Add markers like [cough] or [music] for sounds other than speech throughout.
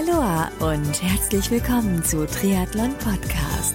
Aloha und herzlich willkommen zu Triathlon Podcast.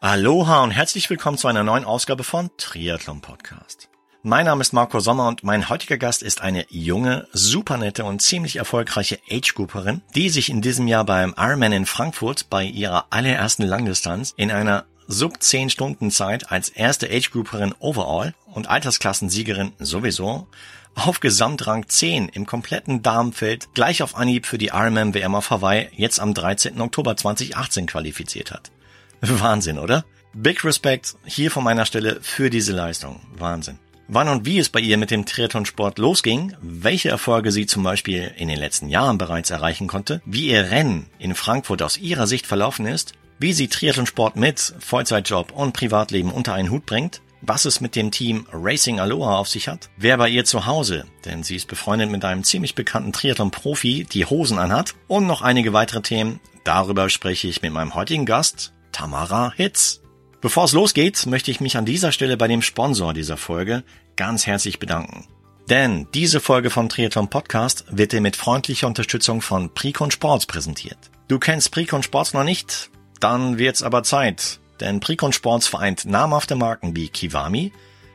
Aloha und herzlich willkommen zu einer neuen Ausgabe von Triathlon Podcast. Mein Name ist Marco Sommer und mein heutiger Gast ist eine junge, supernette und ziemlich erfolgreiche Age-Grouperin, die sich in diesem Jahr beim Ironman in Frankfurt bei ihrer allerersten Langdistanz in einer sub 10 Stunden Zeit als erste Age-Grouperin overall und Altersklassensiegerin sowieso auf Gesamtrang 10 im kompletten Damenfeld gleich auf Anhieb für die Ironman WM auf Hawaii jetzt am 13. Oktober 2018 qualifiziert hat. [laughs] Wahnsinn, oder? Big Respect hier von meiner Stelle für diese Leistung. Wahnsinn wann und wie es bei ihr mit dem Triathlonsport losging, welche Erfolge sie zum Beispiel in den letzten Jahren bereits erreichen konnte, wie ihr Rennen in Frankfurt aus ihrer Sicht verlaufen ist, wie sie Triathlonsport mit Vollzeitjob und Privatleben unter einen Hut bringt, was es mit dem Team Racing Aloha auf sich hat, wer bei ihr zu Hause, denn sie ist befreundet mit einem ziemlich bekannten Triathlon-Profi, die Hosen anhat und noch einige weitere Themen. Darüber spreche ich mit meinem heutigen Gast, Tamara Hitz. Bevor es losgeht, möchte ich mich an dieser Stelle bei dem Sponsor dieser Folge ganz herzlich bedanken. Denn diese Folge vom Triathlon Podcast wird dir mit freundlicher Unterstützung von Precon Sports präsentiert. Du kennst Precon Sports noch nicht? Dann wird's aber Zeit. Denn Precon Sports vereint namhafte Marken wie Kiwami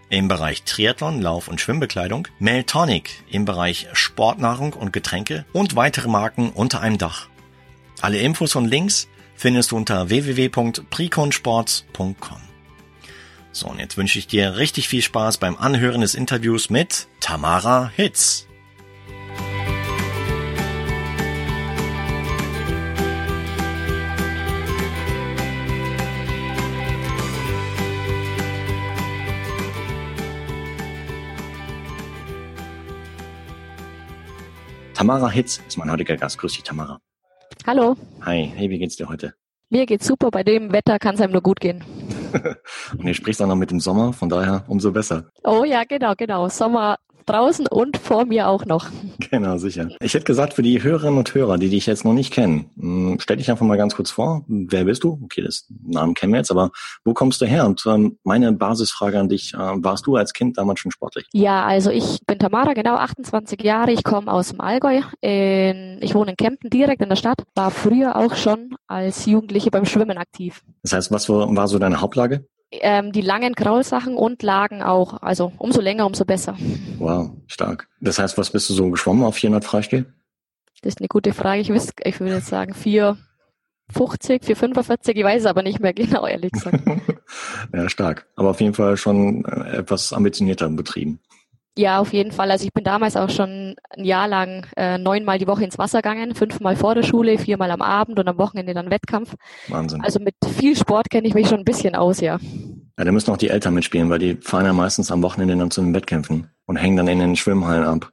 im Bereich Triathlon, Lauf- und Schwimmbekleidung, Meltonic im Bereich Sportnahrung und Getränke und weitere Marken unter einem Dach. Alle Infos und Links findest du unter www.preconsports.com. So, und jetzt wünsche ich dir richtig viel Spaß beim Anhören des Interviews mit Tamara Hitz. Tamara Hitz ist mein heutiger Gast. Grüß dich, Tamara. Hallo. Hi, hey, wie geht's dir heute? Mir geht's super, bei dem Wetter kann es einem nur gut gehen. [laughs] und ihr spricht auch noch mit dem Sommer, von daher umso besser. Oh ja, genau, genau. Sommer draußen und vor mir auch noch. Genau, sicher. Ich hätte gesagt, für die Hörerinnen und Hörer, die dich jetzt noch nicht kennen, hm, stell dich einfach mal ganz kurz vor. Wer bist du? Okay, das Namen kennen wir jetzt, aber wo kommst du her? Und ähm, meine Basisfrage an dich, äh, warst du als Kind damals schon sportlich? Ja, also ich bin Tamara, genau 28 Jahre. Ich komme aus dem Allgäu. In, ich wohne in Kempten, direkt in der Stadt. War früher auch schon als Jugendliche beim Schwimmen aktiv. Das heißt, was war so deine Hauptlage? Ähm, die langen Kraulsachen und Lagen auch. Also umso länger, umso besser. Wow, stark. Das heißt, was bist du so geschwommen auf 400 Freistil? Das ist eine gute Frage. Ich, wüsste, ich würde jetzt sagen 450, 445, ich weiß es aber nicht mehr [laughs] genau, ehrlich gesagt. [laughs] ja, stark. Aber auf jeden Fall schon äh, etwas ambitionierter betrieben. Ja, auf jeden Fall. Also ich bin damals auch schon ein Jahr lang äh, neunmal die Woche ins Wasser gegangen, fünfmal vor der Schule, viermal am Abend und am Wochenende dann Wettkampf. Wahnsinn. Also mit viel Sport kenne ich mich schon ein bisschen aus, ja. Ja, da müssen auch die Eltern mitspielen, weil die fahren ja meistens am Wochenende dann zu den Wettkämpfen und hängen dann in den Schwimmhallen ab.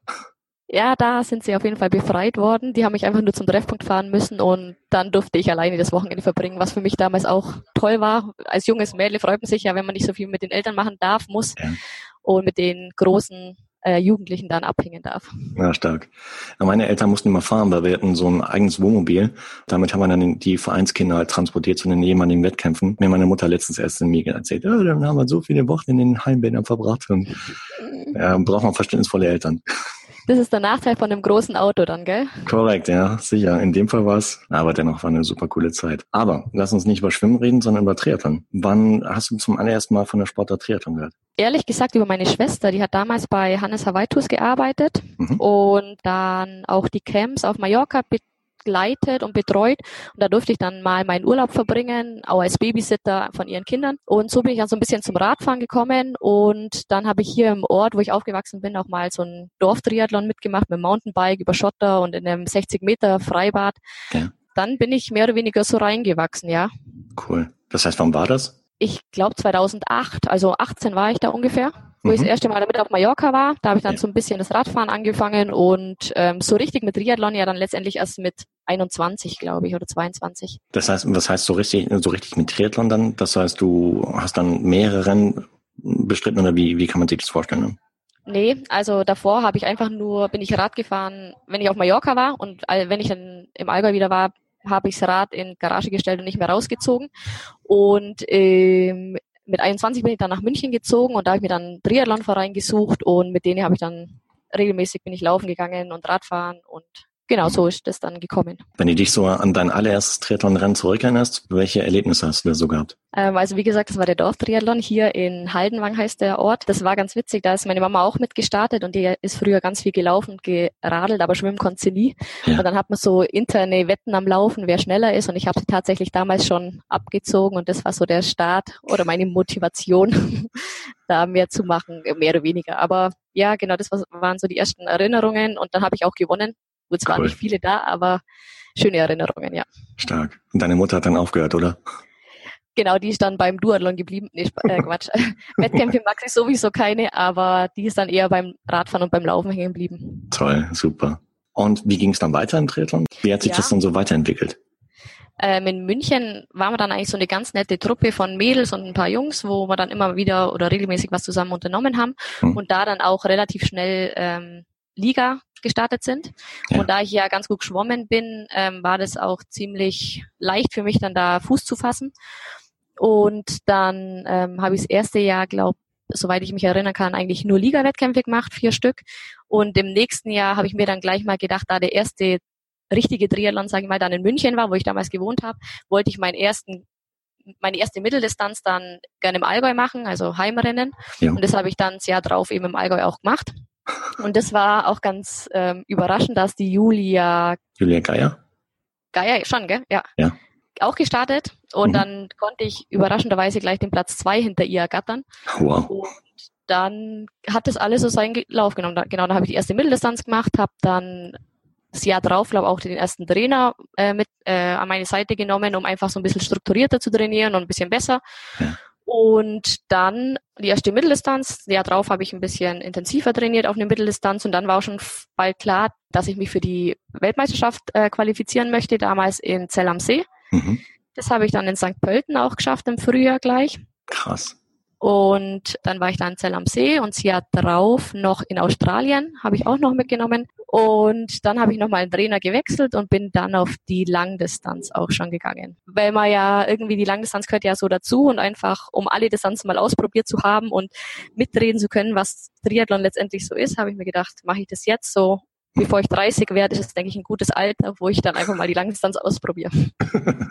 Ja, da sind sie auf jeden Fall befreit worden. Die haben mich einfach nur zum Treffpunkt fahren müssen und dann durfte ich alleine das Wochenende verbringen, was für mich damals auch toll war. Als junges Mädel freut man sich ja, wenn man nicht so viel mit den Eltern machen darf, muss. Ja und mit den großen äh, Jugendlichen dann abhängen darf. Ja, stark. Meine Eltern mussten immer fahren, weil wir hatten so ein eigenes Wohnmobil. Damit haben wir dann die Vereinskinder halt transportiert zu den ehemaligen Wettkämpfen. Mir meine Mutter letztens erst in mir erzählt, ja, dann haben wir so viele Wochen in den Heimbädern verbracht und ja, braucht man verständnisvolle Eltern. Das ist der Nachteil von einem großen Auto dann, gell? Korrekt, ja, sicher. In dem Fall war es, aber dennoch war eine super coole Zeit. Aber lass uns nicht über Schwimmen reden, sondern über Triathlon. Wann hast du zum allerersten Mal von der Sportart Triathlon gehört? Ehrlich gesagt über meine Schwester, die hat damals bei Hannes Hawaii Tours gearbeitet mhm. und dann auch die Camps auf Mallorca begleitet und betreut. Und da durfte ich dann mal meinen Urlaub verbringen, auch als Babysitter von ihren Kindern. Und so bin ich dann so ein bisschen zum Radfahren gekommen. Und dann habe ich hier im Ort, wo ich aufgewachsen bin, auch mal so ein Dorftriathlon mitgemacht mit Mountainbike über Schotter und in einem 60 Meter Freibad. Ja. Dann bin ich mehr oder weniger so reingewachsen, ja. Cool. Das heißt, wann war das? Ich glaube 2008, also 18 war ich da ungefähr wo mhm. ich das erste Mal damit auf Mallorca war. Da habe ich dann ja. so ein bisschen das Radfahren angefangen und ähm, so richtig mit Triathlon ja dann letztendlich erst mit 21, glaube ich, oder 22. Das heißt, was heißt so richtig, so richtig mit Triathlon dann? Das heißt, du hast dann mehrere Rennen bestritten oder wie, wie kann man sich das vorstellen? Nee, also davor habe ich einfach nur, bin ich Rad gefahren, wenn ich auf Mallorca war und wenn ich dann im Allgäu wieder war, habe ich das Rad in Garage gestellt und nicht mehr rausgezogen. Und ähm, mit 21 bin ich dann nach München gezogen und da habe ich mir dann einen Triathlonverein gesucht und mit denen habe ich dann regelmäßig bin ich laufen gegangen und Radfahren und genau so ist das dann gekommen. Wenn du dich so an dein allererstes Triathlon-Rennen zurückerinnerst, welche Erlebnisse hast du da so gehabt? Ähm, also wie gesagt, das war der Dorftriathlon hier in Haldenwang heißt der Ort. Das war ganz witzig, da ist meine Mama auch mitgestartet und die ist früher ganz viel gelaufen und geradelt, aber schwimmen konnte sie nie. Ja. Und dann hat man so interne Wetten am Laufen, wer schneller ist und ich habe sie tatsächlich damals schon abgezogen und das war so der Start oder meine Motivation, [laughs] da mehr zu machen, mehr oder weniger. Aber ja, genau, das waren so die ersten Erinnerungen und dann habe ich auch gewonnen. Gut, es cool. waren nicht viele da, aber schöne Erinnerungen, ja. Stark. Und deine Mutter hat dann aufgehört, oder? Genau, die ist dann beim Duathlon geblieben. Nee, äh, Quatsch. [laughs] Wettkämpfe mag sie sowieso keine, aber die ist dann eher beim Radfahren und beim Laufen hängen geblieben. Toll, super. Und wie ging es dann weiter im Triathlon? Wie hat sich ja. das dann so weiterentwickelt? Ähm, in München waren wir dann eigentlich so eine ganz nette Truppe von Mädels und ein paar Jungs, wo wir dann immer wieder oder regelmäßig was zusammen unternommen haben hm. und da dann auch relativ schnell ähm, Liga gestartet sind. Ja. Und da ich ja ganz gut geschwommen bin, ähm, war das auch ziemlich leicht für mich, dann da Fuß zu fassen. Und dann ähm, habe ich das erste Jahr, glaube soweit ich mich erinnern kann, eigentlich nur Liga-Wettkämpfe gemacht, vier Stück. Und im nächsten Jahr habe ich mir dann gleich mal gedacht, da der erste richtige Triathlon, sage ich mal, dann in München war, wo ich damals gewohnt habe, wollte ich meinen ersten meine erste Mitteldistanz dann gerne im Allgäu machen, also Heimrennen. Ja. Und das habe ich dann das Jahr drauf eben im Allgäu auch gemacht. Und das war auch ganz ähm, überraschend, dass die Julia Julia Geier? Geier, schon, gell? Ja. ja auch gestartet und mhm. dann konnte ich überraschenderweise gleich den Platz zwei hinter ihr ergattern. Wow. Und dann hat das alles so seinen Lauf genommen. Da, genau, da habe ich die erste Mitteldistanz gemacht, habe dann das Jahr drauf, glaube auch den ersten Trainer äh, mit äh, an meine Seite genommen, um einfach so ein bisschen strukturierter zu trainieren und ein bisschen besser. Ja. Und dann die erste Mitteldistanz. Jahr drauf habe ich ein bisschen intensiver trainiert auf eine Mitteldistanz und dann war auch schon bald klar, dass ich mich für die Weltmeisterschaft äh, qualifizieren möchte, damals in Zell am See. Mhm. Das habe ich dann in St. Pölten auch geschafft im Frühjahr gleich. Krass. Und dann war ich da in Zell am See und sie hat drauf noch in Australien, habe ich auch noch mitgenommen. Und dann habe ich nochmal einen Trainer gewechselt und bin dann auf die Langdistanz auch schon gegangen. Weil man ja irgendwie, die Langdistanz gehört ja so dazu und einfach, um alle Distanzen mal ausprobiert zu haben und mitreden zu können, was Triathlon letztendlich so ist, habe ich mir gedacht, mache ich das jetzt so bevor ich 30 werde, ist es, denke ich, ein gutes Alter, wo ich dann einfach mal die Langdistanz ausprobiere. [laughs]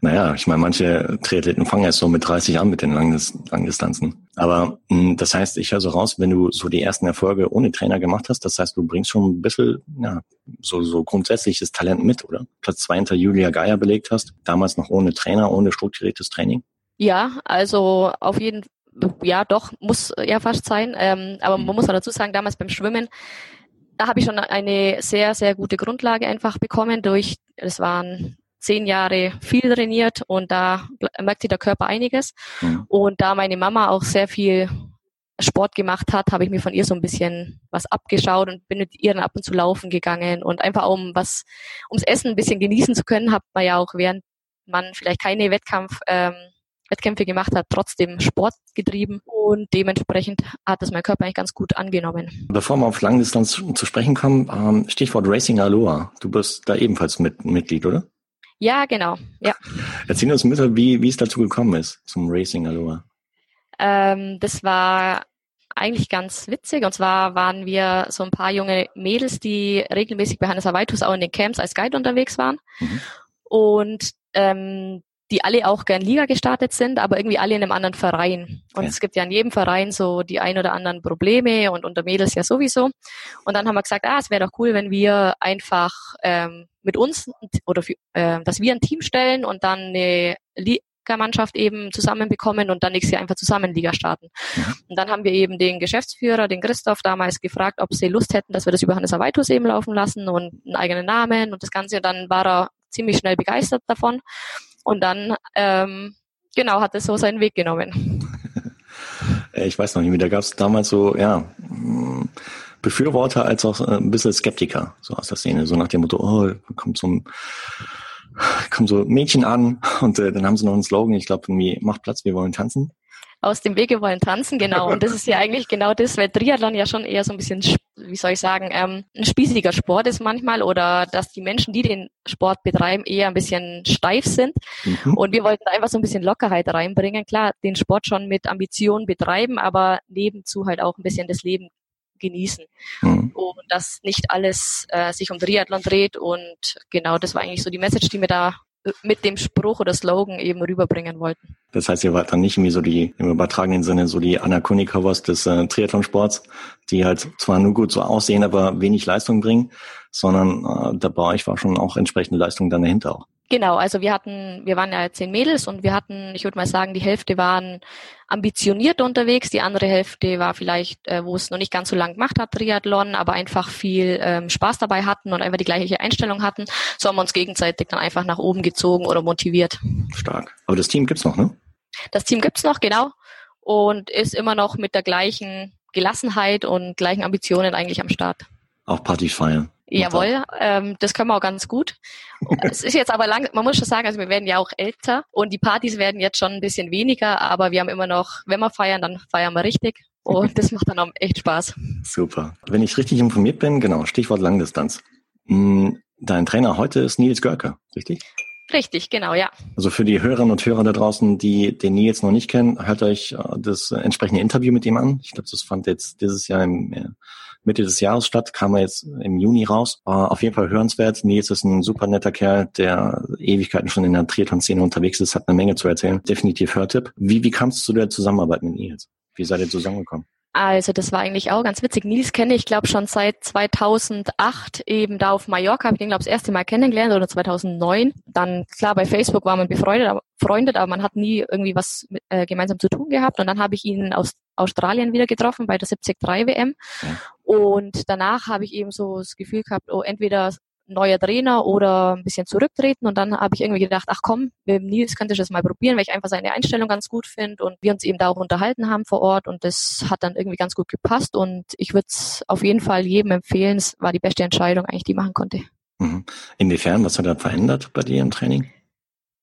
naja, ich meine, manche Triathleten fangen erst so mit 30 an mit den Langdis Langdistanzen. Aber mh, hm, das heißt, ich höre so raus, wenn du so die ersten Erfolge ohne Trainer gemacht hast, das heißt, du bringst schon ein bisschen, ja, so, so grundsätzliches Talent mit, oder? Platz zwei hinter Julia Geier belegt hast, damals noch ohne Trainer, ohne strukturiertes Training? Ja, also auf jeden Fall ja, doch, muss ja fast sein. Ähm, aber man muss auch dazu sagen, damals beim Schwimmen, da habe ich schon eine sehr, sehr gute Grundlage einfach bekommen durch, es waren zehn Jahre viel trainiert und da merkte der Körper einiges. Mhm. Und da meine Mama auch sehr viel Sport gemacht hat, habe ich mir von ihr so ein bisschen was abgeschaut und bin mit ihr dann ab und zu laufen gegangen und einfach um was, ums Essen ein bisschen genießen zu können, hat man ja auch während man vielleicht keine Wettkampf ähm, Wettkämpfe gemacht hat, trotzdem Sport getrieben und dementsprechend hat es mein Körper eigentlich ganz gut angenommen. Bevor wir auf Langdistanz zu sprechen kommen, ähm, Stichwort Racing Aloha. Du bist da ebenfalls mit, Mitglied, oder? Ja, genau. Ja. Erzähl uns mit, wie, wie es dazu gekommen ist zum Racing Aloha. Ähm, das war eigentlich ganz witzig. Und zwar waren wir so ein paar junge Mädels, die regelmäßig bei Hannes Awaitus auch in den Camps als Guide unterwegs waren. Mhm. Und ähm, die alle auch gern Liga gestartet sind, aber irgendwie alle in einem anderen Verein. Und ja. es gibt ja in jedem Verein so die ein oder anderen Probleme und unter Mädels ja sowieso. Und dann haben wir gesagt, ah, es wäre doch cool, wenn wir einfach ähm, mit uns oder für, äh, dass wir ein Team stellen und dann eine Liga-Mannschaft eben zusammenbekommen und dann nächstes Jahr einfach zusammen Liga starten. Ja. Und dann haben wir eben den Geschäftsführer, den Christoph, damals gefragt, ob sie Lust hätten, dass wir das über Hannes Awaitus eben laufen lassen und einen eigenen Namen und das Ganze. Und dann war er ziemlich schnell begeistert davon. Und dann, ähm, genau, hat es so seinen Weg genommen. [laughs] ich weiß noch nicht mehr, da gab es damals so, ja, mm, Befürworter als auch äh, ein bisschen Skeptiker, so aus der Szene, so nach dem Motto, oh, kommt so ein kommen so Mädchen an [laughs] und äh, dann haben sie noch einen Slogan, ich glaube irgendwie, macht Platz, wir wollen tanzen aus dem Wege wollen tanzen, genau. Und das ist ja eigentlich genau das, weil Triathlon ja schon eher so ein bisschen, wie soll ich sagen, ähm, ein spießiger Sport ist manchmal oder dass die Menschen, die den Sport betreiben, eher ein bisschen steif sind. Mhm. Und wir wollten einfach so ein bisschen Lockerheit reinbringen. Klar, den Sport schon mit Ambition betreiben, aber nebenzu halt auch ein bisschen das Leben genießen. Mhm. Und dass nicht alles äh, sich um Triathlon dreht. Und genau das war eigentlich so die Message, die wir da mit dem Spruch oder Slogan eben rüberbringen wollten. Das heißt, ihr wart dann nicht irgendwie so die, im übertragenen Sinne, so die Anna Konikowas des äh, Triathlonsports, die halt zwar nur gut so aussehen, aber wenig Leistung bringen, sondern äh, da bei euch war schon auch entsprechende Leistung dann dahinter auch. Genau, also wir hatten, wir waren ja zehn Mädels und wir hatten, ich würde mal sagen, die Hälfte waren ambitioniert unterwegs, die andere Hälfte war vielleicht, äh, wo es noch nicht ganz so lang gemacht hat, Triathlon, aber einfach viel ähm, Spaß dabei hatten und einfach die gleiche Einstellung hatten. So haben wir uns gegenseitig dann einfach nach oben gezogen oder motiviert. Stark. Aber das Team gibt's noch, ne? Das Team gibt's noch, genau. Und ist immer noch mit der gleichen Gelassenheit und gleichen Ambitionen eigentlich am Start. Auch Partys feiern. Jawohl, ähm, das können wir auch ganz gut. es ist jetzt aber lang, man muss schon sagen, also wir werden ja auch älter und die Partys werden jetzt schon ein bisschen weniger, aber wir haben immer noch, wenn wir feiern, dann feiern wir richtig und das macht dann auch echt Spaß. Super. Wenn ich richtig informiert bin, genau, Stichwort Langdistanz. Hm, dein Trainer heute ist Nils Görke, richtig? Richtig, genau, ja. Also für die Hörerinnen und Hörer da draußen, die den Nils noch nicht kennen, hört euch äh, das entsprechende Interview mit ihm an. Ich glaube, das fand jetzt dieses Jahr im Mitte des Jahres statt, kam er jetzt im Juni raus. War auf jeden Fall hörenswert. Nils ist ein super netter Kerl, der Ewigkeiten schon in der Triathlon-Szene unterwegs ist, hat eine Menge zu erzählen. Definitiv Hörtipp. Wie, wie kam es zu der Zusammenarbeit mit Nils? Wie seid ihr zusammengekommen? Also das war eigentlich auch ganz witzig. Nils kenne ich, glaube schon seit 2008 eben da auf Mallorca. Habe ich den, glaube das erste Mal kennengelernt oder 2009. Dann, klar, bei Facebook war man befreundet, aber, freundet, aber man hat nie irgendwie was mit, äh, gemeinsam zu tun gehabt. Und dann habe ich ihn aus Australien wieder getroffen bei der 73 WM. Ja. Und danach habe ich eben so das Gefühl gehabt, oh, entweder neuer Trainer oder ein bisschen zurücktreten. Und dann habe ich irgendwie gedacht, ach komm, mit Nils könnte ich das mal probieren, weil ich einfach seine Einstellung ganz gut finde und wir uns eben da auch unterhalten haben vor Ort und das hat dann irgendwie ganz gut gepasst und ich würde es auf jeden Fall jedem empfehlen. Es war die beste Entscheidung eigentlich, die ich machen konnte. Mhm. Inwiefern, was hat er verändert bei dir im Training?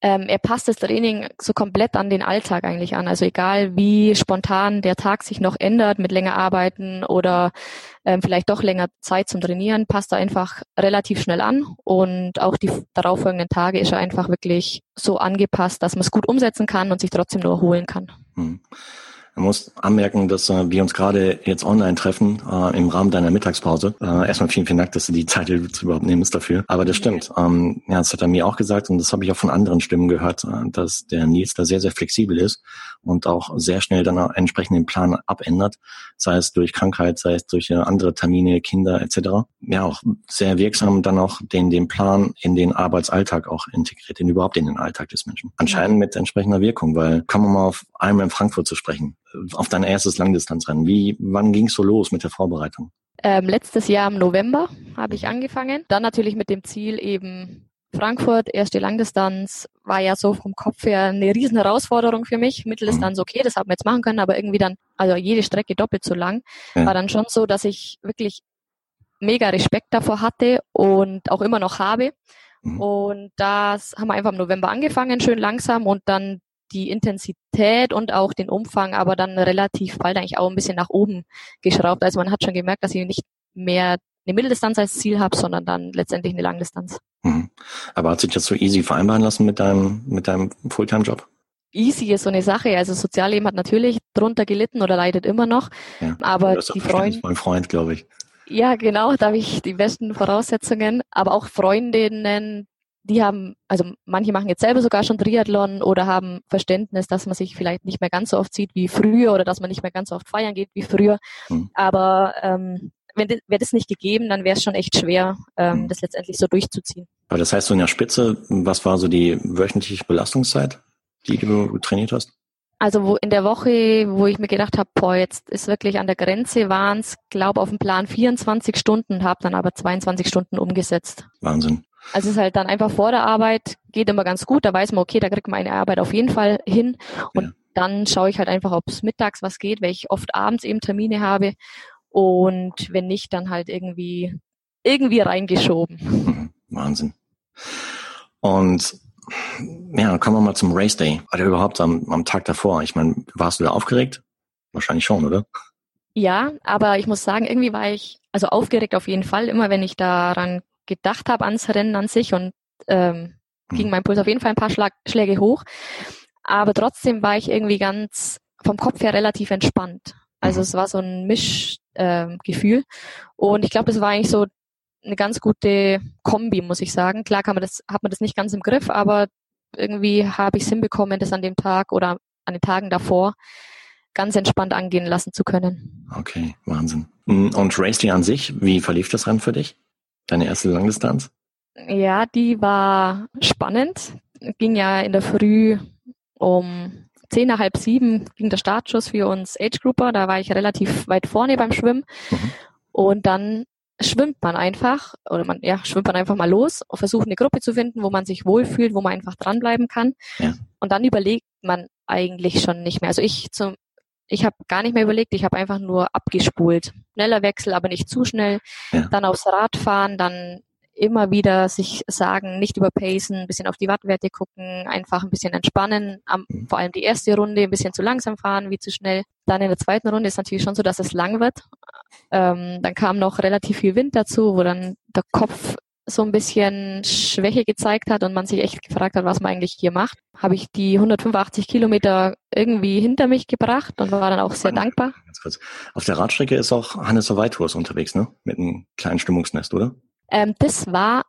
Ähm, er passt das Training so komplett an den Alltag eigentlich an. Also egal wie spontan der Tag sich noch ändert mit länger arbeiten oder ähm, vielleicht doch länger Zeit zum Trainieren, passt er einfach relativ schnell an und auch die darauffolgenden Tage ist er einfach wirklich so angepasst, dass man es gut umsetzen kann und sich trotzdem nur erholen kann. Hm. Man muss anmerken, dass äh, wir uns gerade jetzt online treffen äh, im Rahmen deiner Mittagspause. Äh, erstmal vielen, vielen Dank, dass du die [laughs] Zeit überhaupt nimmst dafür. Aber das stimmt. Ähm, ja, das hat er mir auch gesagt und das habe ich auch von anderen Stimmen gehört, äh, dass der Nils da sehr, sehr flexibel ist und auch sehr schnell dann auch entsprechend den Plan abändert, sei es durch Krankheit, sei es durch äh, andere Termine, Kinder etc. Ja, auch sehr wirksam dann auch den, den Plan in den Arbeitsalltag auch integriert, den überhaupt in den Alltag des Menschen. Anscheinend mit entsprechender Wirkung, weil kommen wir mal auf einmal in Frankfurt zu sprechen auf dein erstes Langdistanzrennen. Wie, wann ging's so los mit der Vorbereitung? Ähm, letztes Jahr im November habe ich angefangen. Dann natürlich mit dem Ziel eben Frankfurt, erste Langdistanz, war ja so vom Kopf her eine riesen Herausforderung für mich. Mitteldistanz mhm. okay, das haben wir jetzt machen können, aber irgendwie dann, also jede Strecke doppelt so lang, ja. war dann schon so, dass ich wirklich mega Respekt davor hatte und auch immer noch habe. Mhm. Und das haben wir einfach im November angefangen, schön langsam und dann die Intensität und auch den Umfang aber dann relativ bald eigentlich auch ein bisschen nach oben geschraubt. Also man hat schon gemerkt, dass ich nicht mehr eine Mitteldistanz als Ziel habe, sondern dann letztendlich eine Langdistanz. Mhm. Aber hat sich das so easy vereinbaren lassen mit deinem, mit deinem Fulltime-Job? Easy ist so eine Sache. Also Sozialleben hat natürlich drunter gelitten oder leidet immer noch. Ja, aber die Freunde. Mein Freund, glaube ich. Ja, genau, da habe ich die besten Voraussetzungen. Aber auch Freundinnen, die haben, also manche machen jetzt selber sogar schon Triathlon oder haben Verständnis, dass man sich vielleicht nicht mehr ganz so oft sieht wie früher oder dass man nicht mehr ganz so oft feiern geht wie früher. Mhm. Aber ähm, wenn wäre das nicht gegeben, dann wäre es schon echt schwer, ähm, mhm. das letztendlich so durchzuziehen. Aber das heißt so in der Spitze, was war so die wöchentliche Belastungszeit, die du trainiert hast? Also wo in der Woche, wo ich mir gedacht habe, boah, jetzt ist wirklich an der Grenze, waren es, glaube auf dem Plan 24 Stunden, habe dann aber 22 Stunden umgesetzt. Wahnsinn. Also es ist halt dann einfach vor der Arbeit, geht immer ganz gut, da weiß man, okay, da kriegt man eine Arbeit auf jeden Fall hin. Und ja. dann schaue ich halt einfach, ob es mittags was geht, weil ich oft abends eben Termine habe. Und wenn nicht, dann halt irgendwie, irgendwie reingeschoben. [laughs] Wahnsinn. Und ja, dann kommen wir mal zum Race Day. Oder überhaupt am, am Tag davor. Ich meine, warst du da aufgeregt? Wahrscheinlich schon, oder? Ja, aber ich muss sagen, irgendwie war ich, also aufgeregt auf jeden Fall, immer wenn ich daran gedacht habe ans Rennen an sich und ähm, ging mhm. mein Puls auf jeden Fall ein paar Schlag Schläge hoch. Aber trotzdem war ich irgendwie ganz vom Kopf her relativ entspannt. Also mhm. es war so ein Mischgefühl. Ähm, und ich glaube, das war eigentlich so eine ganz gute Kombi, muss ich sagen. Klar kann man das, hat man das nicht ganz im Griff, aber irgendwie habe ich es hinbekommen, das an dem Tag oder an den Tagen davor ganz entspannt angehen lassen zu können. Okay, Wahnsinn. Mm, und Racing an sich, wie verlief das Rennen für dich? Deine erste Langdistanz? Ja, die war spannend. Ging ja in der Früh um zehn nach halb sieben ging der Startschuss für uns Age Grouper. Da war ich relativ weit vorne beim Schwimmen. Mhm. Und dann schwimmt man einfach, oder man, ja, schwimmt man einfach mal los und versucht eine Gruppe zu finden, wo man sich wohlfühlt, wo man einfach dranbleiben kann. Ja. Und dann überlegt man eigentlich schon nicht mehr. Also ich zum, ich habe gar nicht mehr überlegt, ich habe einfach nur abgespult. Schneller Wechsel, aber nicht zu schnell. Ja. Dann aufs Rad fahren, dann immer wieder sich sagen, nicht überpacen, ein bisschen auf die Wattwerte gucken, einfach ein bisschen entspannen, am, mhm. vor allem die erste Runde ein bisschen zu langsam fahren, wie zu schnell. Dann in der zweiten Runde ist natürlich schon so, dass es lang wird. Ähm, dann kam noch relativ viel Wind dazu, wo dann der Kopf so ein bisschen Schwäche gezeigt hat und man sich echt gefragt hat, was man eigentlich hier macht, habe ich die 185 Kilometer irgendwie hinter mich gebracht und war dann auch sehr dankbar. Auf der Radstrecke ist auch Hannes Weitours unterwegs, ne? Mit einem kleinen Stimmungsnest, oder? Ähm, das war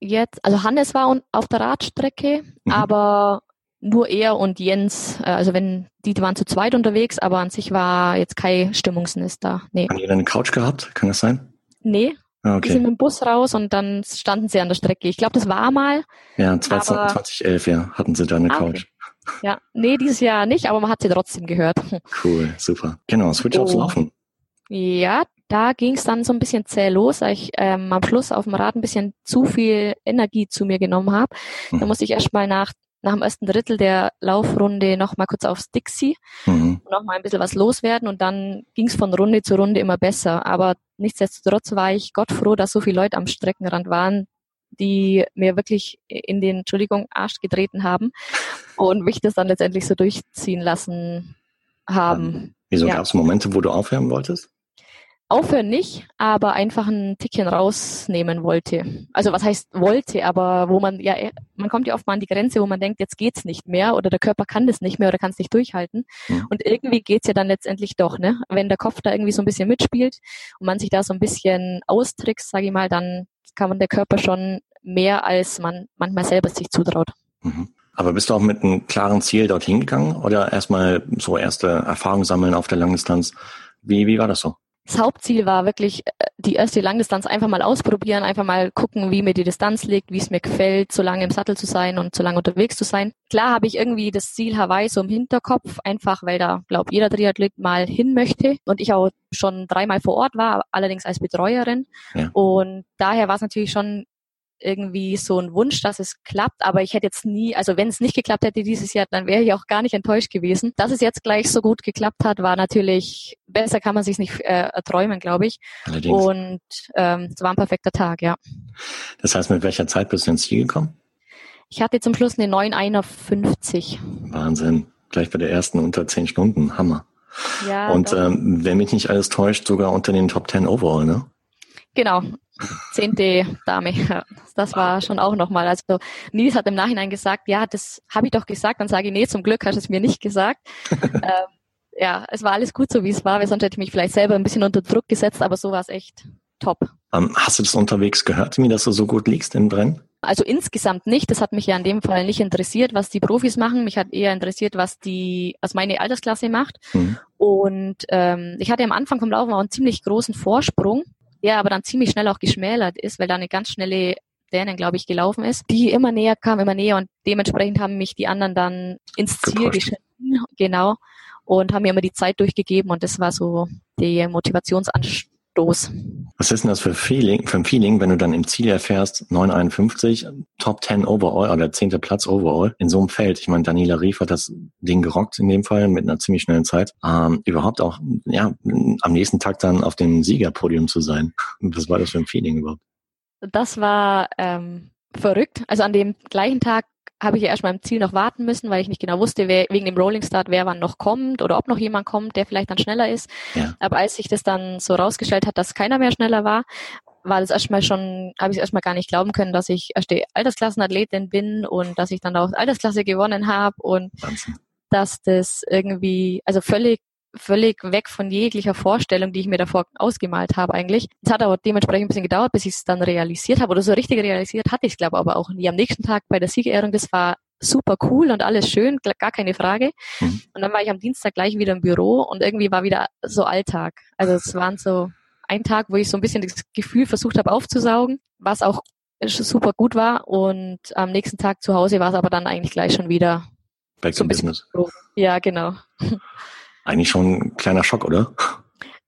jetzt, also Hannes war auf der Radstrecke, mhm. aber nur er und Jens, äh, also wenn die, waren zu zweit unterwegs, aber an sich war jetzt kein Stimmungsnest da. Nee. Haben die eine Couch gehabt? Kann das sein? Nee. Ah, okay. Die sind mit dem Bus raus und dann standen sie an der Strecke. Ich glaube, das war mal. Ja, 2011, ja, hatten sie da eine ah, Couch. Okay. Ja, nee, dieses Jahr nicht, aber man hat sie trotzdem gehört. Cool, super. Genau, Switch oh. aufs Laufen. Ja, da ging es dann so ein bisschen zäh los, weil ich ähm, am Schluss auf dem Rad ein bisschen zu viel Energie zu mir genommen habe. Mhm. Da musste ich erstmal nach, nach dem ersten Drittel der Laufrunde nochmal kurz aufs Dixie mhm. und nochmal ein bisschen was loswerden und dann ging es von Runde zu Runde immer besser. Aber nichtsdestotrotz war ich Gott froh, dass so viele Leute am Streckenrand waren, die mir wirklich in den, Entschuldigung, Arsch getreten haben und mich das dann letztendlich so durchziehen lassen haben. Wieso ja. gab es Momente, wo du aufhören wolltest? Aufhören nicht, aber einfach ein Tickchen rausnehmen wollte. Also was heißt wollte, aber wo man ja, man kommt ja oft mal an die Grenze, wo man denkt, jetzt geht's nicht mehr oder der Körper kann das nicht mehr oder kann es nicht durchhalten. Und irgendwie geht's ja dann letztendlich doch, ne? Wenn der Kopf da irgendwie so ein bisschen mitspielt und man sich da so ein bisschen austrickst, sage ich mal, dann kann man der Körper schon mehr als man manchmal selber sich zutraut. Mhm. Aber bist du auch mit einem klaren Ziel dorthin gegangen oder erstmal so erste Erfahrungen sammeln auf der Langdistanz? Wie, wie war das so? Das Hauptziel war wirklich, äh, die erste Langdistanz einfach mal ausprobieren, einfach mal gucken, wie mir die Distanz liegt, wie es mir gefällt, so lange im Sattel zu sein und so lange unterwegs zu sein. Klar habe ich irgendwie das Ziel Hawaii so im Hinterkopf, einfach weil da, glaube jeder Triathlet mal hin möchte und ich auch schon dreimal vor Ort war, allerdings als Betreuerin. Ja. Und daher war es natürlich schon irgendwie so ein Wunsch, dass es klappt, aber ich hätte jetzt nie, also wenn es nicht geklappt hätte dieses Jahr, dann wäre ich auch gar nicht enttäuscht gewesen. Dass es jetzt gleich so gut geklappt hat, war natürlich, besser kann man sich nicht äh, erträumen, glaube ich. Allerdings. Und ähm, es war ein perfekter Tag, ja. Das heißt, mit welcher Zeit bist du ins Ziel gekommen? Ich hatte zum Schluss eine 9,51. Wahnsinn. Gleich bei der ersten unter 10 Stunden. Hammer. Ja, Und ähm, wenn mich nicht alles täuscht, sogar unter den Top 10 overall, ne? Genau, zehnte Dame. Das war schon auch nochmal. Also Nils hat im Nachhinein gesagt, ja, das habe ich doch gesagt. Dann sage ich, nee, zum Glück hast du es mir nicht gesagt. [laughs] ähm, ja, es war alles gut so, wie es war, weil sonst hätte ich mich vielleicht selber ein bisschen unter Druck gesetzt, aber so war es echt top. Ähm, hast du das unterwegs gehört, wie das du so gut liegst im Rennen? Also insgesamt nicht. Das hat mich ja in dem Fall nicht interessiert, was die Profis machen. Mich hat eher interessiert, was die, was meine Altersklasse macht. Mhm. Und ähm, ich hatte am Anfang vom Laufen auch einen ziemlich großen Vorsprung der aber dann ziemlich schnell auch geschmälert ist, weil da eine ganz schnelle Dänen, glaube ich, gelaufen ist, die immer näher kam, immer näher und dementsprechend haben mich die anderen dann ins Ziel geschnitten, genau, und haben mir immer die Zeit durchgegeben und das war so die Motivationsanstoß los. Was ist denn das für, Feeling, für ein Feeling, wenn du dann im Ziel erfährst, 951, Top 10 overall oder 10. Platz overall in so einem Feld? Ich meine, Daniela Rief hat das Ding gerockt in dem Fall mit einer ziemlich schnellen Zeit. Ähm, überhaupt auch, ja, am nächsten Tag dann auf dem Siegerpodium zu sein. [laughs] Was war das für ein Feeling überhaupt? Das war ähm, verrückt. Also an dem gleichen Tag habe ich ja erstmal im Ziel noch warten müssen, weil ich nicht genau wusste, wer, wegen dem Rolling Start, wer wann noch kommt oder ob noch jemand kommt, der vielleicht dann schneller ist. Ja. Aber als sich das dann so rausgestellt hat, dass keiner mehr schneller war, war das erstmal schon, habe ich erstmal gar nicht glauben können, dass ich erste Altersklassenathletin bin und dass ich dann auch Altersklasse gewonnen habe und Wahnsinn. dass das irgendwie, also völlig völlig weg von jeglicher Vorstellung, die ich mir davor ausgemalt habe eigentlich. Es hat aber dementsprechend ein bisschen gedauert, bis ich es dann realisiert habe. Oder so richtig realisiert hatte ich es, glaube aber auch nie. Am nächsten Tag bei der Siegerehrung, das war super cool und alles schön, gar keine Frage. Mhm. Und dann war ich am Dienstag gleich wieder im Büro und irgendwie war wieder so Alltag. Also es waren so ein Tag, wo ich so ein bisschen das Gefühl versucht habe aufzusaugen, was auch super gut war. Und am nächsten Tag zu Hause war es aber dann eigentlich gleich schon wieder Back so to business. Ja, genau. [laughs] Eigentlich schon ein kleiner Schock, oder?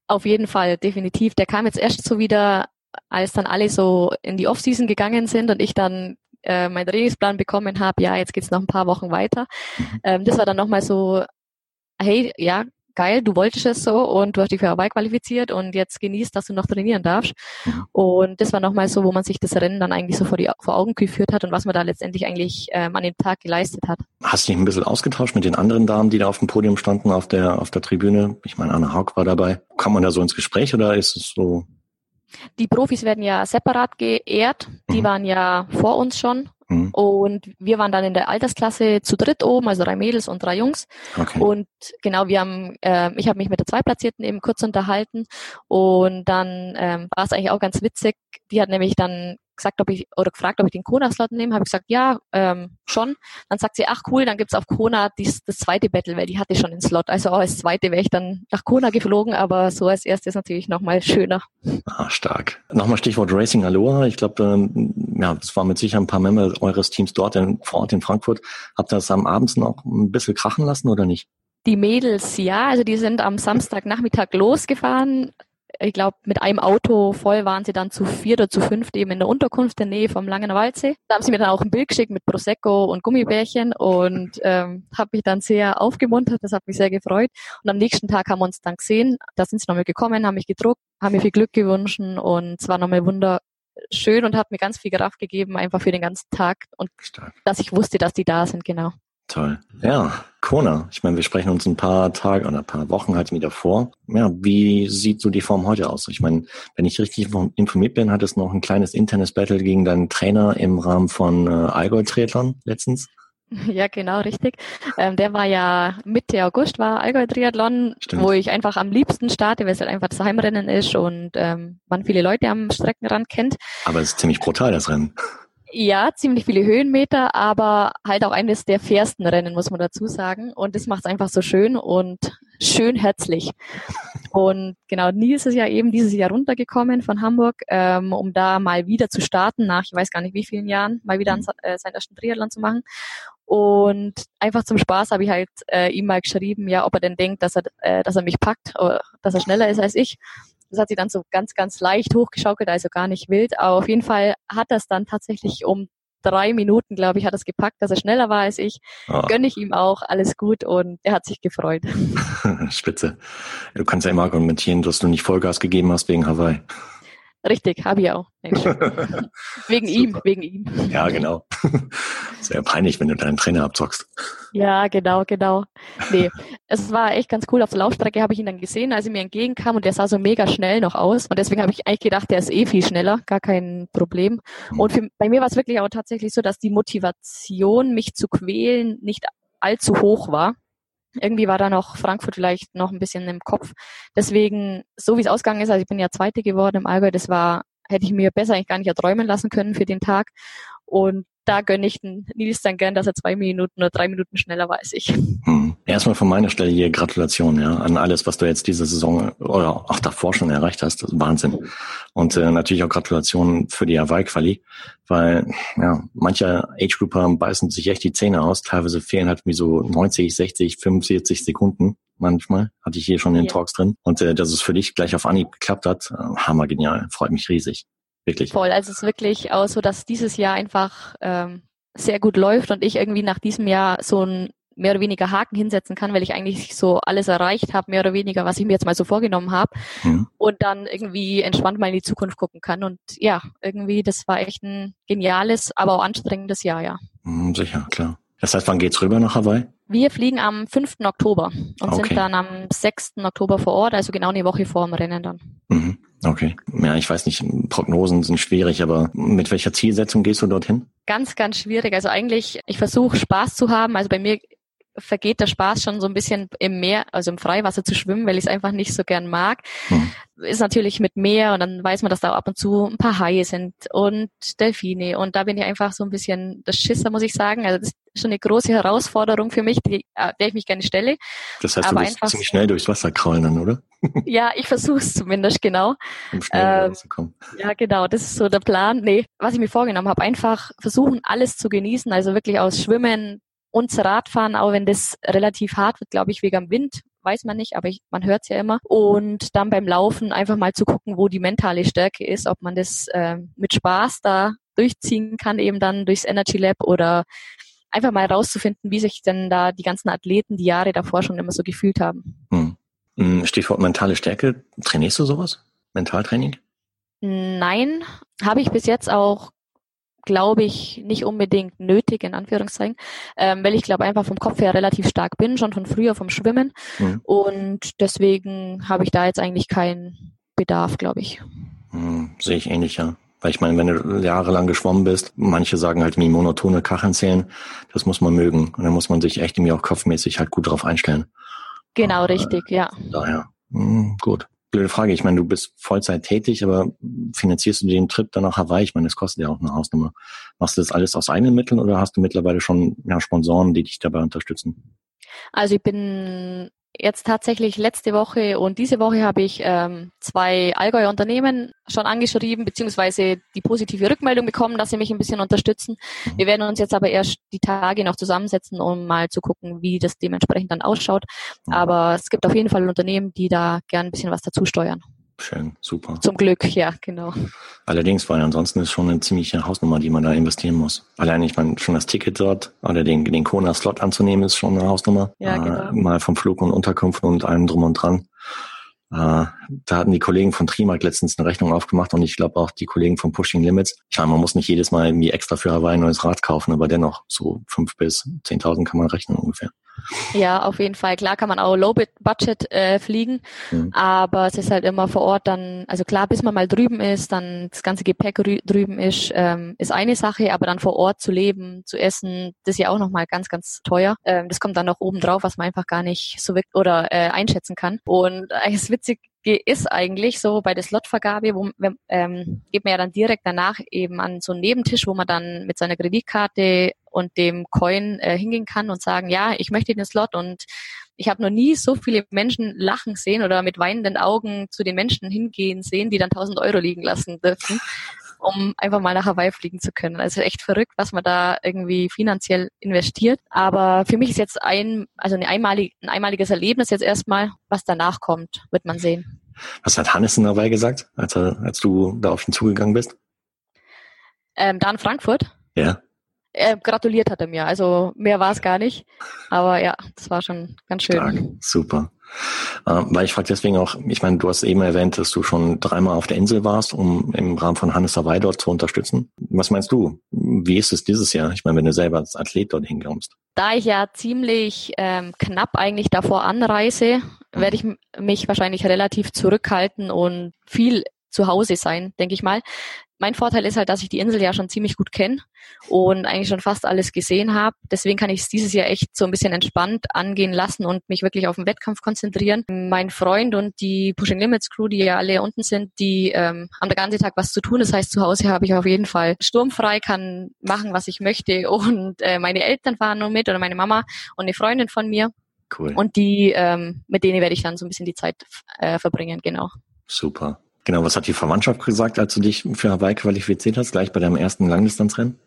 Auf jeden Fall, definitiv. Der kam jetzt erst so wieder, als dann alle so in die Offseason gegangen sind und ich dann äh, meinen Trainingsplan bekommen habe, ja, jetzt geht's noch ein paar Wochen weiter. Mhm. Ähm, das war dann nochmal so, hey, ja, geil, du wolltest es so und du hast dich für Hawaii qualifiziert und jetzt genießt, dass du noch trainieren darfst. Mhm. Und das war nochmal so, wo man sich das Rennen dann eigentlich so vor, die, vor Augen geführt hat und was man da letztendlich eigentlich ähm, an dem Tag geleistet hat. Hast du dich ein bisschen ausgetauscht mit den anderen Damen, die da auf dem Podium standen, auf der, auf der Tribüne? Ich meine, Anna Haug war dabei. Kam man da so ins Gespräch oder ist es so? Die Profis werden ja separat geehrt. Die mhm. waren ja vor uns schon Mhm. Und wir waren dann in der Altersklasse zu dritt oben, also drei Mädels und drei Jungs. Okay. Und genau, wir haben, äh, ich habe mich mit der Zweitplatzierten eben kurz unterhalten und dann ähm, war es eigentlich auch ganz witzig. Die hat nämlich dann gesagt, ob ich oder gefragt, ob ich den Kona-Slot nehme, habe ich gesagt, ja, ähm, schon. Dann sagt sie, ach cool, dann gibt's auf Kona dies, das zweite Battle, weil die hatte schon den Slot. Also auch als zweite wäre ich dann nach Kona geflogen, aber so als erstes natürlich nochmal schöner. Ah, stark. Nochmal Stichwort Racing Aloha. Ich glaube, ähm, ja, das war mit sicher ein paar Member eures Teams dort in, vor Ort in Frankfurt. Habt ihr das am Abend noch ein bisschen krachen lassen oder nicht? Die Mädels, ja, also die sind am Samstagnachmittag losgefahren, ich glaube, mit einem Auto voll waren sie dann zu vier oder zu fünf eben in der Unterkunft in der Nähe vom Langen Waldsee. Da haben sie mir dann auch ein Bild geschickt mit Prosecco und Gummibärchen und ähm, habe mich dann sehr aufgemuntert. Das hat mich sehr gefreut. Und am nächsten Tag haben wir uns dann gesehen. Da sind sie nochmal gekommen, haben mich gedruckt, haben mir viel Glück gewünscht und es war nochmal wunderschön und hat mir ganz viel Kraft gegeben, einfach für den ganzen Tag und Stark. dass ich wusste, dass die da sind, genau. Toll. Ja, Kona. Ich meine, wir sprechen uns ein paar Tage oder ein paar Wochen halt wieder vor. Ja, wie sieht so die Form heute aus? Ich meine, wenn ich richtig informiert bin, hat es noch ein kleines internes Battle gegen deinen Trainer im Rahmen von äh, Allgäu letztens. [laughs] Ja, genau, richtig. Ähm, der war ja Mitte August, war Allgäu Triathlon, Stimmt. wo ich einfach am liebsten starte, weil es halt einfach das Heimrennen ist und ähm, man viele Leute am Streckenrand kennt. Aber es ist ziemlich brutal, das Rennen. Ja, ziemlich viele Höhenmeter, aber halt auch eines der fairsten Rennen, muss man dazu sagen. Und das macht es einfach so schön und schön herzlich. Und genau, Nils ist ja eben dieses Jahr runtergekommen von Hamburg, ähm, um da mal wieder zu starten, nach ich weiß gar nicht wie vielen Jahren, mal wieder an, äh, seinen ersten Triathlon zu machen. Und einfach zum Spaß habe ich halt äh, ihm mal geschrieben, ja, ob er denn denkt, dass er, äh, dass er mich packt, oder dass er schneller ist als ich. Das hat sie dann so ganz, ganz leicht hochgeschaukelt, also gar nicht wild. Aber auf jeden Fall hat das dann tatsächlich um drei Minuten, glaube ich, hat es gepackt, dass er schneller war als ich. Oh. Gönne ich ihm auch, alles gut und er hat sich gefreut. [laughs] Spitze. Du kannst ja immer argumentieren, dass du nicht Vollgas gegeben hast wegen Hawaii. Richtig, habe ich auch. [laughs] wegen ihm, wegen ihm. Ja, genau. [laughs] Sehr peinlich, wenn du deinen Trainer abzockst. Ja, genau, genau. Nee, es war echt ganz cool. Auf der Laufstrecke habe ich ihn dann gesehen, als er mir entgegenkam und der sah so mega schnell noch aus. Und deswegen habe ich eigentlich gedacht, der ist eh viel schneller, gar kein Problem. Hm. Und für, bei mir war es wirklich auch tatsächlich so, dass die Motivation, mich zu quälen, nicht allzu hoch war irgendwie war da noch Frankfurt vielleicht noch ein bisschen im Kopf. Deswegen, so wie es ausgegangen ist, also ich bin ja Zweite geworden im Allgäu, das war, hätte ich mir besser eigentlich gar nicht erträumen lassen können für den Tag. Und da gönne ich den Nils dann gern, dass er zwei Minuten oder drei Minuten schneller war als ich. Hm. Erstmal von meiner Stelle hier Gratulation ja, an alles, was du jetzt diese Saison oder auch davor schon erreicht hast. Das ist Wahnsinn. Und äh, natürlich auch Gratulation für die Hawaii-Quali, weil ja, manche Age-Grouper beißen sich echt die Zähne aus. Teilweise fehlen halt wie so 90, 60, 45 Sekunden manchmal, hatte ich hier schon in den. Talks drin. Und äh, dass es für dich gleich auf Anhieb geklappt hat, äh, hammer genial, freut mich riesig. Wirklich. Voll. Also es ist wirklich auch so, dass dieses Jahr einfach ähm, sehr gut läuft und ich irgendwie nach diesem Jahr so ein mehr oder weniger Haken hinsetzen kann, weil ich eigentlich so alles erreicht habe, mehr oder weniger, was ich mir jetzt mal so vorgenommen habe mhm. und dann irgendwie entspannt mal in die Zukunft gucken kann. Und ja, irgendwie, das war echt ein geniales, aber auch anstrengendes Jahr, ja. Mhm, sicher, klar. Das heißt, wann geht's rüber nach Hawaii? Wir fliegen am 5. Oktober und okay. sind dann am 6. Oktober vor Ort, also genau eine Woche vor dem Rennen dann. Mhm. Okay. Ja, ich weiß nicht, Prognosen sind schwierig, aber mit welcher Zielsetzung gehst du dorthin? Ganz, ganz schwierig. Also eigentlich, ich versuche Spaß zu haben. Also bei mir vergeht der Spaß schon so ein bisschen im Meer, also im Freiwasser zu schwimmen, weil ich es einfach nicht so gern mag. Mhm. Ist natürlich mit Meer und dann weiß man, dass da ab und zu ein paar Haie sind und Delfine und da bin ich einfach so ein bisschen das Schisser, muss ich sagen. Also das ist schon eine große Herausforderung für mich, die, äh, der ich mich gerne stelle. Das heißt, Aber du wirst ziemlich schnell durchs Wasser kraulen dann, oder? [laughs] ja, ich versuche es zumindest, genau. Um schnell ähm. Ja, genau, das ist so der Plan. Nee, was ich mir vorgenommen habe, einfach versuchen, alles zu genießen, also wirklich aus Schwimmen, und Radfahren, auch wenn das relativ hart wird, glaube ich, wegen dem Wind, weiß man nicht, aber ich, man hört es ja immer. Und dann beim Laufen einfach mal zu gucken, wo die mentale Stärke ist, ob man das äh, mit Spaß da durchziehen kann, eben dann durchs Energy Lab oder einfach mal rauszufinden, wie sich denn da die ganzen Athleten die Jahre davor schon immer so gefühlt haben. Hm. hm Stichwort mentale Stärke. Trainierst du sowas? Mentaltraining? Nein, habe ich bis jetzt auch glaube ich, nicht unbedingt nötig, in Anführungszeichen, ähm, weil ich glaube einfach vom Kopf her relativ stark bin, schon von früher vom Schwimmen. Mhm. Und deswegen habe ich da jetzt eigentlich keinen Bedarf, glaube ich. Mhm, sehe ich ähnlich, ja. Weil ich meine, wenn du jahrelang geschwommen bist, manche sagen halt wie monotone Kacheln zählen, das muss man mögen. Und dann muss man sich echt irgendwie auch kopfmäßig halt gut drauf einstellen. Genau, aber, richtig, ja. Daher, mh, gut blöde Frage. Ich meine, du bist Vollzeit tätig, aber finanzierst du den Trip dann nach Hawaii? Ich meine, das kostet ja auch eine Hausnummer. Machst du das alles aus eigenen Mitteln oder hast du mittlerweile schon ja, Sponsoren, die dich dabei unterstützen? Also ich bin jetzt tatsächlich letzte Woche und diese Woche habe ich ähm, zwei Allgäuer Unternehmen schon angeschrieben, beziehungsweise die positive Rückmeldung bekommen, dass sie mich ein bisschen unterstützen. Wir werden uns jetzt aber erst die Tage noch zusammensetzen, um mal zu gucken, wie das dementsprechend dann ausschaut. Mhm. Aber es gibt auf jeden Fall Unternehmen, die da gern ein bisschen was dazu steuern. Schön, super. Zum Glück, ja, genau. Allerdings, weil ansonsten ist schon eine ziemliche Hausnummer, die man da investieren muss. Allein, ich meine, schon das Ticket dort oder den, den Kona-Slot anzunehmen, ist schon eine Hausnummer. Ja, genau. Äh, mal vom Flug und Unterkunft und allem drum und dran. Äh, da hatten die Kollegen von Trimark letztens eine Rechnung aufgemacht und ich glaube auch die Kollegen von Pushing Limits. Ich meine, man muss nicht jedes Mal irgendwie extra für Hawaii ein neues Rad kaufen, aber dennoch so fünf bis zehntausend kann man rechnen ungefähr. Ja, auf jeden Fall. Klar kann man auch Low Budget äh, fliegen, mhm. aber es ist halt immer vor Ort dann, also klar, bis man mal drüben ist, dann das ganze Gepäck drüben ist, ähm, ist eine Sache, aber dann vor Ort zu leben, zu essen, das ist ja auch nochmal ganz, ganz teuer. Ähm, das kommt dann noch oben drauf, was man einfach gar nicht so wirkt oder äh, einschätzen kann. Und äh, es ist witzig, ist eigentlich so bei der Slotvergabe, wo ähm, geht man ja dann direkt danach eben an so einen Nebentisch, wo man dann mit seiner Kreditkarte und dem Coin äh, hingehen kann und sagen, ja, ich möchte den Slot und ich habe noch nie so viele Menschen lachen sehen oder mit weinenden Augen zu den Menschen hingehen sehen, die dann 1000 Euro liegen lassen dürfen, um einfach mal nach Hawaii fliegen zu können. Also echt verrückt, was man da irgendwie finanziell investiert. Aber für mich ist jetzt ein, also eine einmalig, ein einmaliges Erlebnis jetzt erstmal. Was danach kommt, wird man sehen. Was hat Hannes in Hawaii gesagt, als, er, als du da auf ihn zugegangen bist? Ähm, da in Frankfurt? Ja. Äh, gratuliert hat er mir. Also mehr war es gar nicht. Aber ja, das war schon ganz schön. Stark. Super. Äh, weil ich frage deswegen auch, ich meine, du hast eben erwähnt, dass du schon dreimal auf der Insel warst, um im Rahmen von Hannes Hawaii dort zu unterstützen. Was meinst du? Wie ist es dieses Jahr? Ich meine, wenn du selber als Athlet dorthin kommst. Da ich ja ziemlich ähm, knapp eigentlich davor anreise, werde ich mich wahrscheinlich relativ zurückhalten und viel zu Hause sein, denke ich mal. Mein Vorteil ist halt, dass ich die Insel ja schon ziemlich gut kenne und eigentlich schon fast alles gesehen habe. Deswegen kann ich es dieses Jahr echt so ein bisschen entspannt angehen lassen und mich wirklich auf den Wettkampf konzentrieren. Mein Freund und die Pushing Limits Crew, die ja alle unten sind, die ähm, haben den ganzen Tag was zu tun. Das heißt, zu Hause habe ich auf jeden Fall sturmfrei, kann machen, was ich möchte. [laughs] Und äh, meine Eltern fahren nur mit oder meine Mama und eine Freundin von mir. Cool. Und die, ähm, mit denen werde ich dann so ein bisschen die Zeit äh, verbringen, genau. Super. Genau, was hat die Verwandtschaft gesagt, als du dich für Hawaii qualifiziert hast, gleich bei deinem ersten Langdistanzrennen?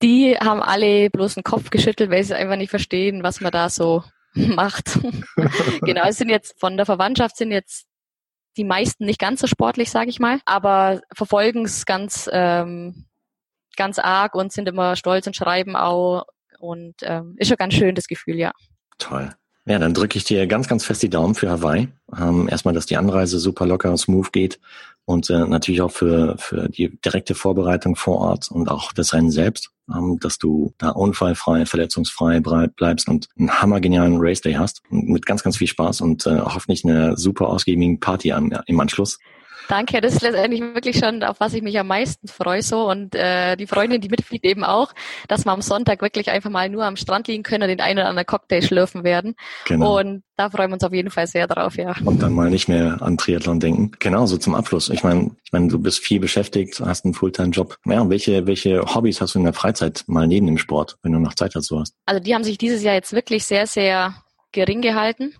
Die haben alle bloß den Kopf geschüttelt, weil sie einfach nicht verstehen, was man da so [laughs] macht. [laughs] genau, es sind jetzt von der Verwandtschaft sind jetzt die meisten nicht ganz so sportlich, sage ich mal, aber verfolgen es ganz ähm, ganz arg und sind immer stolz und schreiben auch und ähm, ist schon ganz schön das Gefühl, ja. Toll. Ja, dann drücke ich dir ganz, ganz fest die Daumen für Hawaii. Ähm, erstmal, dass die Anreise super locker smooth geht und äh, natürlich auch für, für die direkte Vorbereitung vor Ort und auch das Rennen selbst, ähm, dass du da unfallfrei, verletzungsfrei bleibst und einen hammergenialen Race Day hast mit ganz, ganz viel Spaß und äh, hoffentlich eine super ausgiebigen Party am, im Anschluss. Danke, das ist letztendlich wirklich schon, auf was ich mich am meisten freue so und äh, die Freundin, die mitfliegt eben auch, dass wir am Sonntag wirklich einfach mal nur am Strand liegen können und den einen oder anderen Cocktail schlürfen werden. Genau. Und da freuen wir uns auf jeden Fall sehr drauf, ja. Und dann mal nicht mehr an Triathlon denken. Genau, so zum Abschluss. Ich meine, ich meine, du bist viel beschäftigt, hast einen Fulltime-Job. Ja, welche, welche Hobbys hast du in der Freizeit mal neben dem Sport, wenn du noch Zeit dazu hast? Also die haben sich dieses Jahr jetzt wirklich sehr, sehr gering gehalten.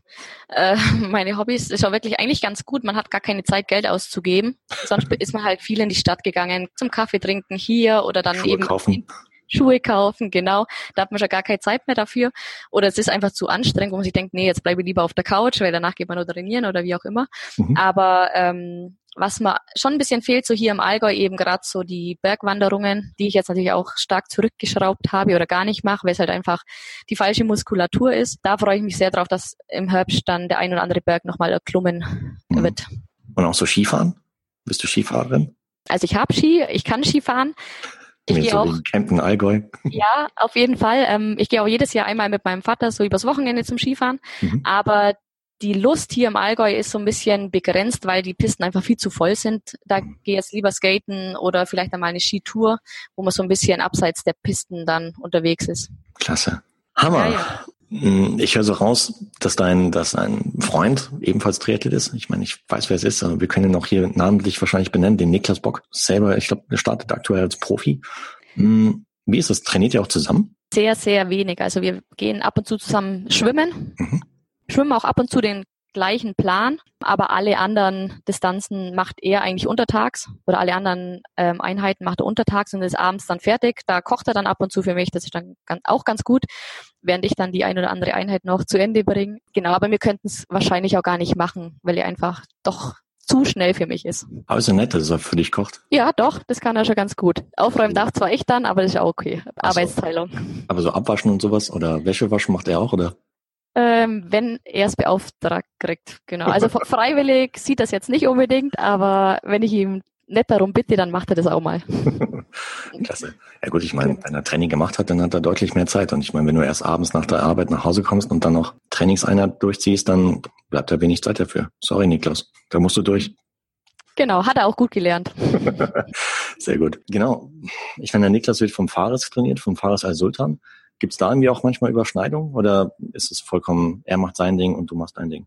Äh, [laughs] meine Hobbys ist auch wirklich eigentlich ganz gut. Man hat gar keine Zeit, Geld auszugeben. Sonst [laughs] ist man halt viel in die Stadt gegangen, zum Kaffee trinken hier oder dann Schuhe eben kaufen. Schuhe kaufen, genau. Da hat man schon gar keine Zeit mehr dafür. Oder es ist einfach zu anstrengend, wo man sich denkt, nee, jetzt bleibe ich lieber auf der Couch, weil danach geht man nur trainieren oder wie auch immer. Mhm. Aber ähm, was mir schon ein bisschen fehlt, so hier im Allgäu eben gerade so die Bergwanderungen, die ich jetzt natürlich auch stark zurückgeschraubt habe oder gar nicht mache, weil es halt einfach die falsche Muskulatur ist. Da freue ich mich sehr drauf, dass im Herbst dann der ein oder andere Berg nochmal erklommen mhm. wird. Und auch so Skifahren? Bist du Skifahrerin? Also ich habe Ski, ich kann Skifahren. Ich gehe so auch. Campen Allgäu. Ja, auf jeden Fall. Ähm, ich gehe auch jedes Jahr einmal mit meinem Vater so übers Wochenende zum Skifahren. Mhm. Aber die Lust hier im Allgäu ist so ein bisschen begrenzt, weil die Pisten einfach viel zu voll sind. Da mhm. gehe ich jetzt lieber skaten oder vielleicht einmal eine Skitour, wo man so ein bisschen abseits der Pisten dann unterwegs ist. Klasse. Hammer. Ja, ja. Hm, ich höre so raus, dass dein, dass ein Freund ebenfalls Triathlet ist. Ich meine, ich weiß, wer es ist, aber wir können ihn auch hier namentlich wahrscheinlich benennen, den Niklas Bock. Selber, ich glaube, er startet aktuell als Profi. Hm, wie ist das? Trainiert ihr auch zusammen? Sehr, sehr wenig. Also wir gehen ab und zu zusammen schwimmen. Mhm. Schwimmen auch ab und zu den gleichen Plan, aber alle anderen Distanzen macht er eigentlich untertags oder alle anderen ähm, Einheiten macht er untertags und ist abends dann fertig. Da kocht er dann ab und zu für mich, das ist dann ganz, auch ganz gut, während ich dann die ein oder andere Einheit noch zu Ende bringe. Genau, aber wir könnten es wahrscheinlich auch gar nicht machen, weil er einfach doch zu schnell für mich ist. Aber ist ja nett, dass er für dich kocht. Ja, doch, das kann er schon ganz gut. Aufräumen darf zwar ich dann, aber das ist auch okay. Arbeitsteilung. Aber so abwaschen und sowas oder Wäsche waschen macht er auch, oder? Ähm, wenn er es beauftragt kriegt. Genau. Also freiwillig sieht das jetzt nicht unbedingt, aber wenn ich ihm nett darum bitte, dann macht er das auch mal. [laughs] Klasse. Ja gut, ich meine, wenn er Training gemacht hat, dann hat er deutlich mehr Zeit. Und ich meine, wenn du erst abends nach der Arbeit nach Hause kommst und dann noch Trainingseinheit durchziehst, dann bleibt da wenig Zeit dafür. Sorry, Niklas. Da musst du durch. Genau, hat er auch gut gelernt. [laughs] Sehr gut. Genau. Ich meine, der Niklas wird vom Fares trainiert, vom Fares Al-Sultan. Gibt es da irgendwie auch manchmal Überschneidungen oder ist es vollkommen, er macht sein Ding und du machst dein Ding?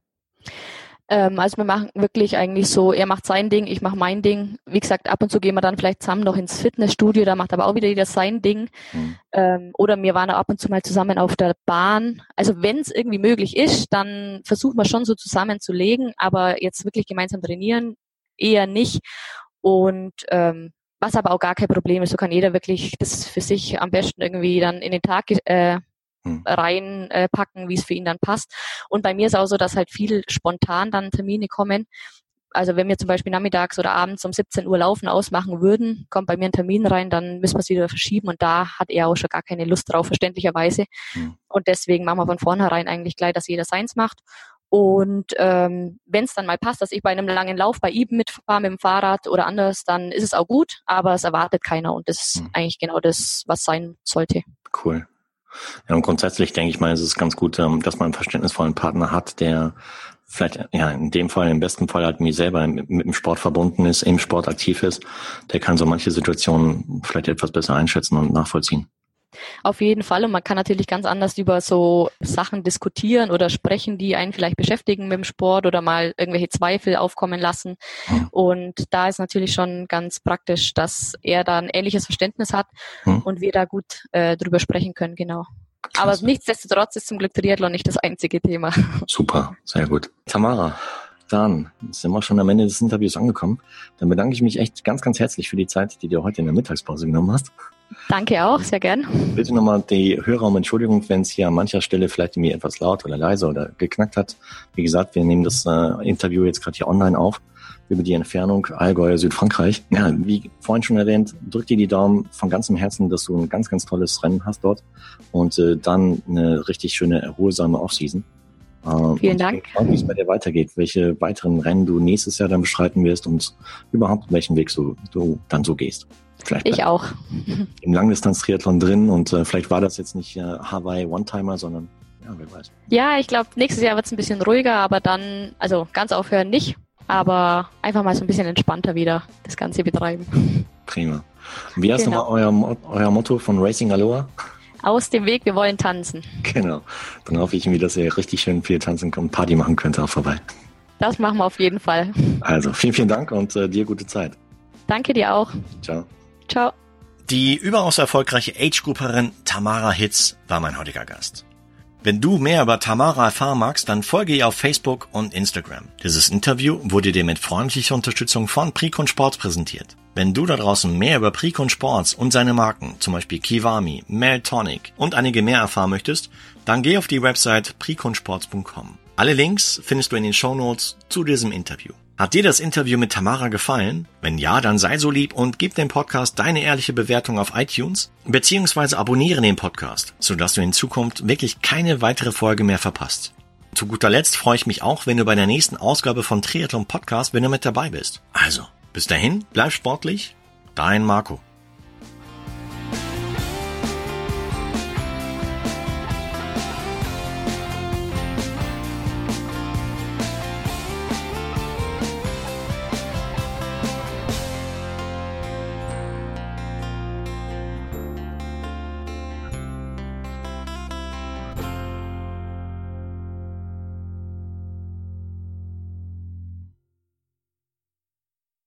Ähm, also wir machen wirklich eigentlich so, er macht sein Ding, ich mache mein Ding. Wie gesagt, ab und zu gehen wir dann vielleicht zusammen noch ins Fitnessstudio, da macht aber auch wieder jeder sein Ding. Mhm. Ähm, oder wir waren auch ab und zu mal zusammen auf der Bahn. Also wenn es irgendwie möglich ist, dann versuchen wir schon so zusammenzulegen, aber jetzt wirklich gemeinsam trainieren eher nicht. Und ähm, was aber auch gar kein Problem ist. So kann jeder wirklich das für sich am besten irgendwie dann in den Tag äh, hm. reinpacken, äh, wie es für ihn dann passt. Und bei mir ist auch so, dass halt viel spontan dann Termine kommen. Also wenn wir zum Beispiel nachmittags oder abends um 17 Uhr laufen ausmachen würden, kommt bei mir ein Termin rein, dann müssen wir es wieder verschieben und da hat er auch schon gar keine Lust drauf, verständlicherweise. Mhm. Und deswegen machen wir von vornherein eigentlich gleich, dass jeder seins macht. Und ähm, wenn es dann mal passt, dass ich bei einem langen Lauf bei ihm mitfahre mit dem Fahrrad oder anders, dann ist es auch gut, aber es erwartet keiner und das ist mhm. eigentlich genau das, was sein sollte. Cool. Ja, und grundsätzlich denke ich mal, ist es ganz gut, ähm, dass man einen verständnisvollen Partner hat, der vielleicht, ja, in dem Fall, im besten Fall halt mir selber mit, mit dem Sport verbunden ist, im Sport aktiv ist, der kann so manche Situationen vielleicht etwas besser einschätzen und nachvollziehen. Auf jeden Fall. Und man kann natürlich ganz anders über so Sachen diskutieren oder sprechen, die einen vielleicht beschäftigen mit dem Sport oder mal irgendwelche Zweifel aufkommen lassen. Hm. Und da ist natürlich schon ganz praktisch, dass er da ein ähnliches Verständnis hat hm. und wir da gut äh, drüber sprechen können, genau. Aber nichtsdestotrotz ist zum Glück Triathlon nicht das einzige Thema. Super, sehr gut. Tamara, dann sind wir schon am Ende des Interviews angekommen. Dann bedanke ich mich echt ganz, ganz herzlich für die Zeit, die du heute in der Mittagspause genommen hast. Danke auch, sehr gern. Bitte nochmal die Hörer um Entschuldigung, wenn es hier an mancher Stelle vielleicht mir etwas laut oder leise oder geknackt hat. Wie gesagt, wir nehmen das äh, Interview jetzt gerade hier online auf über die Entfernung Allgäu, Südfrankreich. Ja, wie vorhin schon erwähnt, drück dir die Daumen von ganzem Herzen, dass du ein ganz, ganz tolles Rennen hast dort und äh, dann eine richtig schöne, erholsame Offseason. Äh, Vielen Dank. Wie es bei dir weitergeht, welche weiteren Rennen du nächstes Jahr dann beschreiten wirst und überhaupt welchen Weg so, du dann so gehst. Vielleicht ich auch. [laughs] Im Langdistanz-Triathlon drin und äh, vielleicht war das jetzt nicht äh, Hawaii One-Timer, sondern ja, wer weiß. Ja, ich glaube, nächstes Jahr wird es ein bisschen ruhiger, aber dann, also ganz aufhören nicht. aber einfach mal so ein bisschen entspannter wieder das Ganze betreiben. Prima. Wie heißt genau. nochmal euer, euer Motto von Racing Aloha? Aus dem Weg, wir wollen tanzen. Genau. Dann hoffe ich irgendwie, dass ihr richtig schön viel tanzen und Party machen könnt auch vorbei. Das machen wir auf jeden Fall. Also, vielen, vielen Dank und äh, dir gute Zeit. Danke dir auch. Ciao. Ciao. Die überaus erfolgreiche Age-Grouperin Tamara Hitz war mein heutiger Gast. Wenn du mehr über Tamara erfahren magst, dann folge ihr auf Facebook und Instagram. Dieses Interview wurde dir mit freundlicher Unterstützung von Precon Sports präsentiert. Wenn du da draußen mehr über Precon Sports und seine Marken, zum Beispiel Kiwami, Meltonic und einige mehr erfahren möchtest, dann geh auf die Website preconsports.com. Alle Links findest du in den Show Notes zu diesem Interview. Hat dir das Interview mit Tamara gefallen? Wenn ja, dann sei so lieb und gib dem Podcast deine ehrliche Bewertung auf iTunes, beziehungsweise abonniere den Podcast, sodass du in Zukunft wirklich keine weitere Folge mehr verpasst. Zu guter Letzt freue ich mich auch, wenn du bei der nächsten Ausgabe von Triathlon Podcast, du mit dabei bist. Also, bis dahin, bleib sportlich, dein Marco.